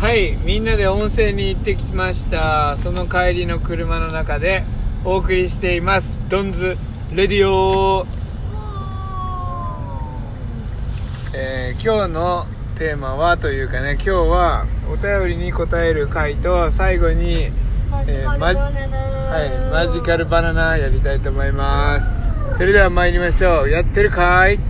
はいみんなで温泉に行ってきました。その帰りの車の中でお送りしています。ドンズレディオ。えー今日のテーマはというかね今日はお便りに答える回と最後に、えーマジはい、マジカルバナナやりたいと思います。それでは参りましょう。やってるかい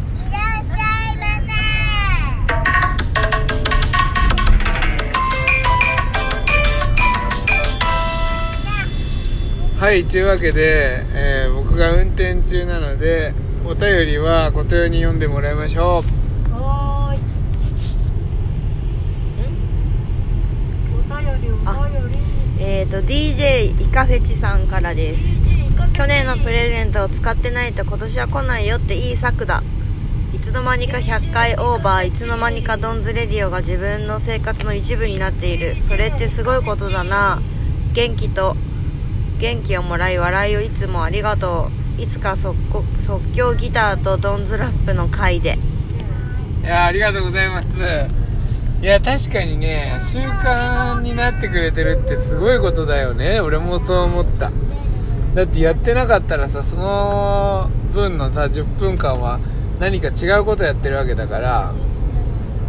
はいというわけで、えー僕が運転中なのでお便りはことよに読んでもらいましょう。せはーい。お便りお便り？えーと DJ イカフェチさんからです。去年のプレゼントを使ってないと今年は来ないよっていい策だ。いつの間にか100回オーバーいつの間にかドンズレディオが自分の生活の一部になっている。それってすごいことだな。元気と元気をもらい笑いをいつもありがとう。いつか即即興ギターとドンズラップの回で。いやありがとうございます。いや確かにね習慣になってくれてるってすごいことだよね。俺もそう思った。だってやってなかったらさその分のさ10分間は何か違うことやってるわけだから。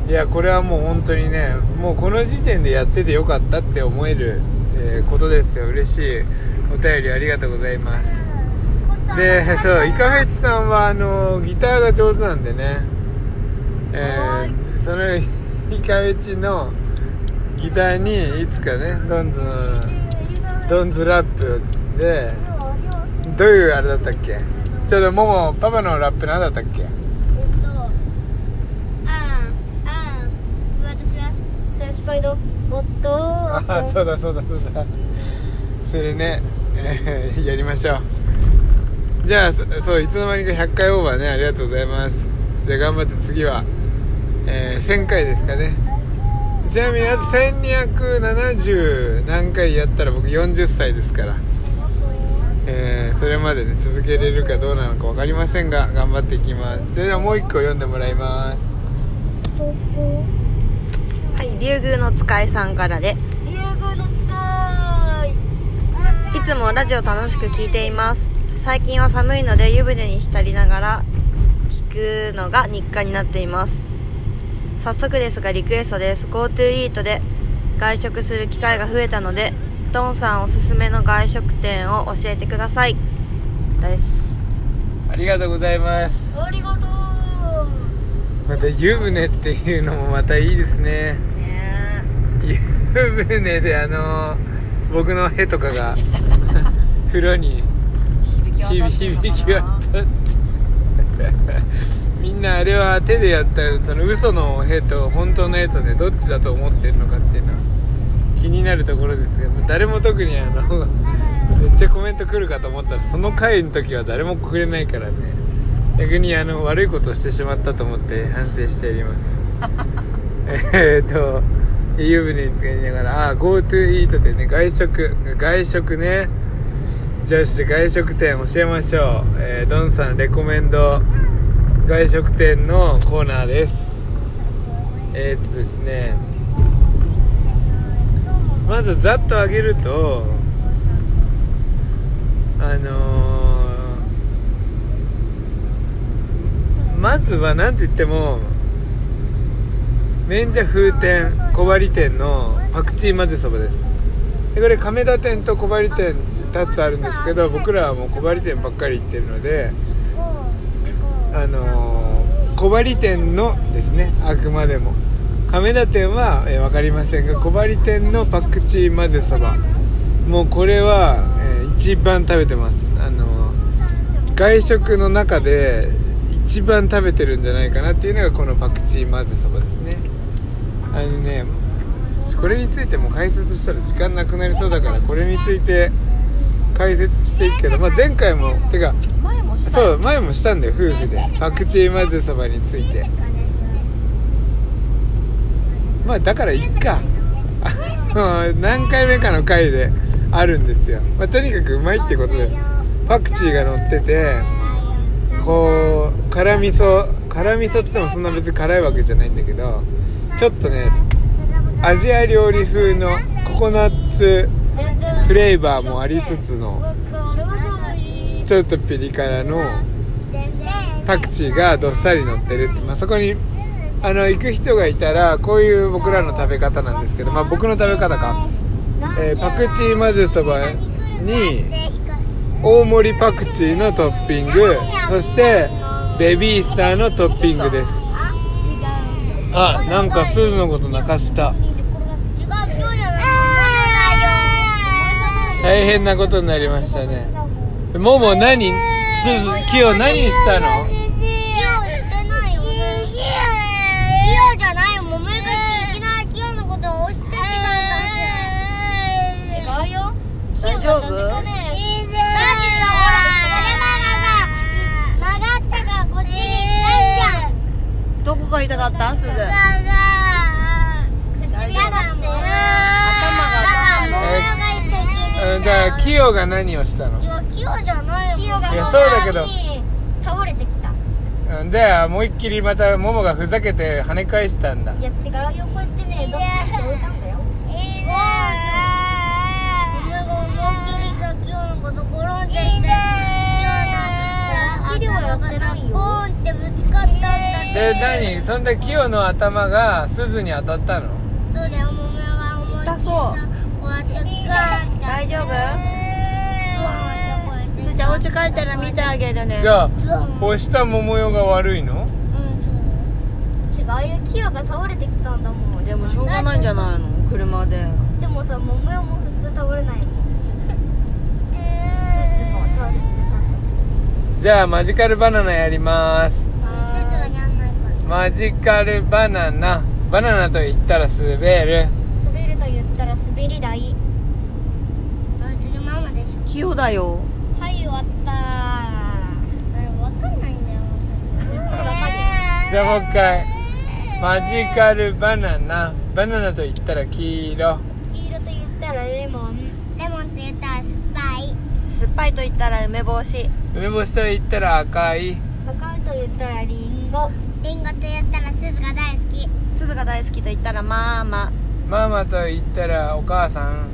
いやこれはもう本当にねもうこの時点でやっててよかったって思える、えーことですよ。嬉しい。お便りありがとうございます。でそうイカフェチさんはあのギターが上手なんでね。えーそのイカフェチのギターにいつかねドンズのドンズラップでどういうあれだったっけ？ちょっとももパパのラップ何だったっけ？あそうだそうだそうだ。それね、え ーやりましょう。じゃあそういつの間にか100回オーバーね。ありがとうございます。じゃあ頑張って次は、えー1000回ですかね。ちなみにあと1270何回やったら僕40歳ですから。えーそれまでね続けれるかどうなのか分かりませんが頑張っていきます。それではもう一個読んでもらいます。はい竜宮の使いさんからでいつもラジオ楽しく聞いています。最近は寒いので湯船に浸りながら聞くのが日課になっています。早速ですがリクエストです。GoTo イートで外食する機会が増えたのでドンさんおすすめの外食店を教えてください。です。ありがとうございます。ありがとう。また湯船っていうのもまたいいですね。ね。湯船であの僕の屁とかが 風呂に響響き渡って。みんなあれは手でやったその嘘の屁と本当の絵とねどっちだと思ってるのかっていうのは気になるところですが誰も特にあのめっちゃコメント来るかと思ったらその回の時は誰もくれないからね。逆にあの悪いことをしてしまったと思って反省しております。えーっと湯船に使いながらあ GoTo イートでね外食外食ね。じゃあ外食店教えましょう、えードンさんレコメンド外食店のコーナーです。えーっとですね。まずざっと挙げるとあのーまずは何て言っても免者風店小針店のパクチー混ぜそばです。でこれ亀田店と小針店2つあるんですけど僕らはもう小針店ばっかり行ってるのであのー小針店のですねあくまでも。亀田店は、えー分かりませんが小針店のパクチー混ぜそば。もうこれは、えー一番食べてます。あのー外食の中で一番食べてるんじゃないかなっていうのがこのパクチー混ぜそばですあのねこれについても解説したら時間なくなりそうだからこれについて解説していくけど、まあ、前回もてか前もした。そう前もしたんだよ夫婦で。パクチー混ぜそばについて。まあだからいっか。何回目かの回であるんですよ、まあ、とにかくうまいってことですパクチーが乗っててこう辛味噌辛味噌って言ってもそんな別に辛いわけじゃないんだけどちょっとねアジア料理風のココナッツフレーバーもありつつのちょっとピリ辛のパクチーがどっさり乗ってるって、まあ、そこにあの行く人がいたらこういう僕らの食べ方なんですけど、まあ、僕の食べ方か、えーパクチー混ぜそばに大盛りパクチーのトッピングそしてベビースターのトッピングです。あなんかスーズのこと泣かした。違う今日じゃない大変なことになりましたね。もも何？スーズキヨ何したの？キヨしがったすず。口ががもううんじゃあキヨが何をしたのキヨじゃないよキヨがそうだけど倒れてきたで思いっきりまたももがふざけて跳ね返したんだいや違うよこうやってねどっかって置いたんだよお前が思いっきりさキヨのこと転んでしてキヨの頭がゴーンってぶつかったんだってで何？そんでキヨの頭が鈴に当たったの？そう。だよもめが思いっきりこう。やってガーンって大丈夫？すずちゃんお家帰ったら見てあげるね。じゃあうん押した桃代が悪いの？うんそう。だよ違うよ。キヨが倒れてきたんだもん。でもしょうがないんじゃないの？車で。でもさ桃代も普通倒れないもん。スーツも倒れてた。じゃあマジカルバナナやりますスーツはやんないからマジカルバナナ。バナナと言ったら滑る。滑ると言ったら滑り台。あ次ママでしょ。キヨだよ。はい終わった。わかんないんだよ。じゃあもう一回。マジカルバナナ。バナナと言ったら黄色。黄色と言ったらレモン。レモンって言ったら酸っぱい。酸っぱいと言ったら梅干し。梅干しと言ったら赤い。赤いと言ったらリンゴと言ったら鈴が大好き。すずが大好きと言ったらマーマママと言ったらお母さん。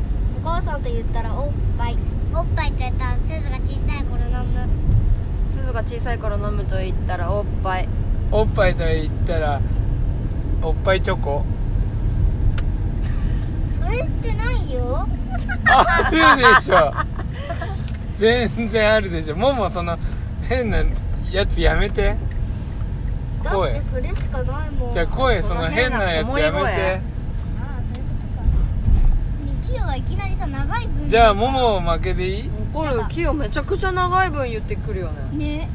お母さんと言ったらおっぱい。おっぱいと言ったら鈴が小さい頃飲む。すずが小さい頃飲むと言ったらおっぱい。おっぱいと言ったらおっぱいチョコ。それってないよ。あるでしょ。全然あるでしょ。ももその変なやつやめてだ声ってそれしかないもん。じゃあ声その変なやつやめて。ああそういうことか。ねキヨがいきなりさ長い分じゃあもも負けでいい？これキヨめちゃくちゃ長い分言ってくるよね。ね。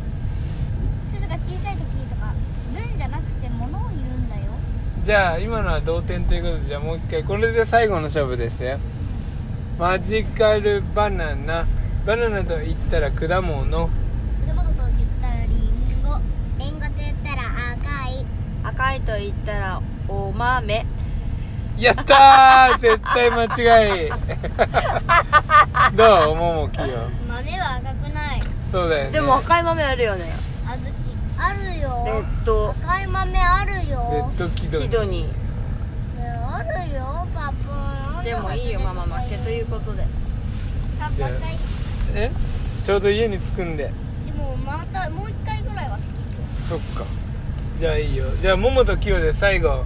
鈴が小さい時とか文じゃなくて物を言うんだよ。じゃあ今のは同点ということでじゃあもう一回これで最後の勝負ですよ。マジカルバナナ。バナナと言ったら果物果物と言ったらリンゴリンゴと言ったら赤い赤いと言ったらお豆。やったー！絶対間違い。どう？ももきよ。豆は赤くない。そうだよね。でも赤い豆あるよね。あずきあるよ。レッド。赤い豆あるレよッドキドキドニねあるよパプン。でもいいよママ負けということで。パパえ？ちょうど家に着くんで。でもまたもう一回ぐらいは聞くそっかじゃあいいよ。じゃあももときよで最後。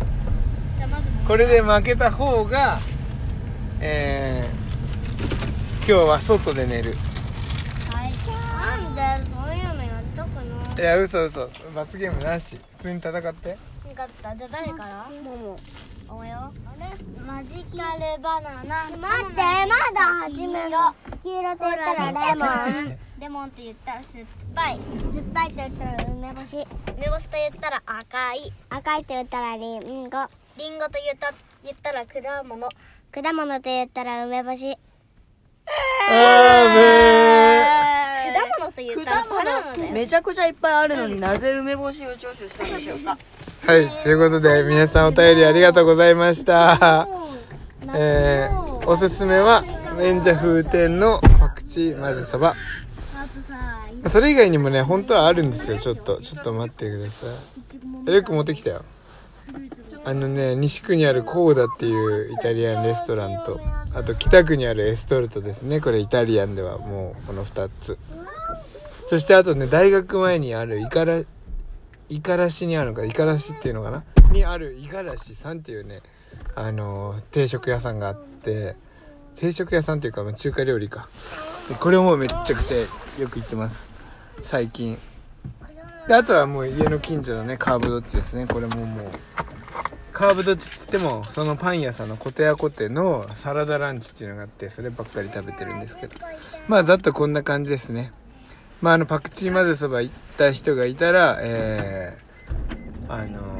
じゃあまずこれで負けた方がえー、今日は外で寝る。はい。なんでそういうのやりたくない？いや嘘嘘罰ゲームなし。普通に戦って。分かった。じゃあ誰から？ももおよあれ？マジカルバナナ。待ってまだ始めろ黄色。と言ったらレモン レモンって言ったら酸っぱい。酸っぱいと言ったら梅干し。梅干しと言ったら赤い。赤いと言ったらリンゴ。リンゴと言った言ったら果物。果物と言ったら梅干し。あ果物と言ったらめちゃくちゃいっぱいあるのになぜ梅干しを聴取したんでしょうか？ー はいということで皆さんお便りありがとうございました。えー、おすすめは免者風天のパクチー混ぜそばそれ以外にもね本当はあるんですよ。ちょっとちょっと待ってください。えリュック持ってきたよ。あのね西区にあるコーダっていうイタリアンレストランとあと北区にあるエストルトですね。これイタリアンではもうこの2つ。そしてあとね大学前にあるイカライカラシにあるのかイカラシっていうのかな？にあるイガラシさんっていうねあのー定食屋さんがあって定食屋さんっていうか、中華料理か。これもめっちゃくちゃよく行ってます。最近。であとはもう家の近所のねカーブドッチですね。これももう。カーブドッチって言ってもそのパン屋さんのコテヤコテのサラダランチっていうのがあってそればっかり食べてるんですけど。まあざっとこんな感じですね。まああのパクチー混ぜそば行った人がいたらえー、あのー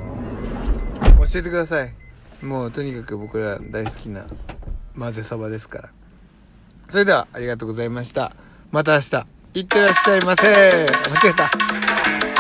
教えてください。もうとにかく僕ら大好きな混ぜそばですから。それではありがとうございました。また明日。いってらっしゃいませ。間違えた。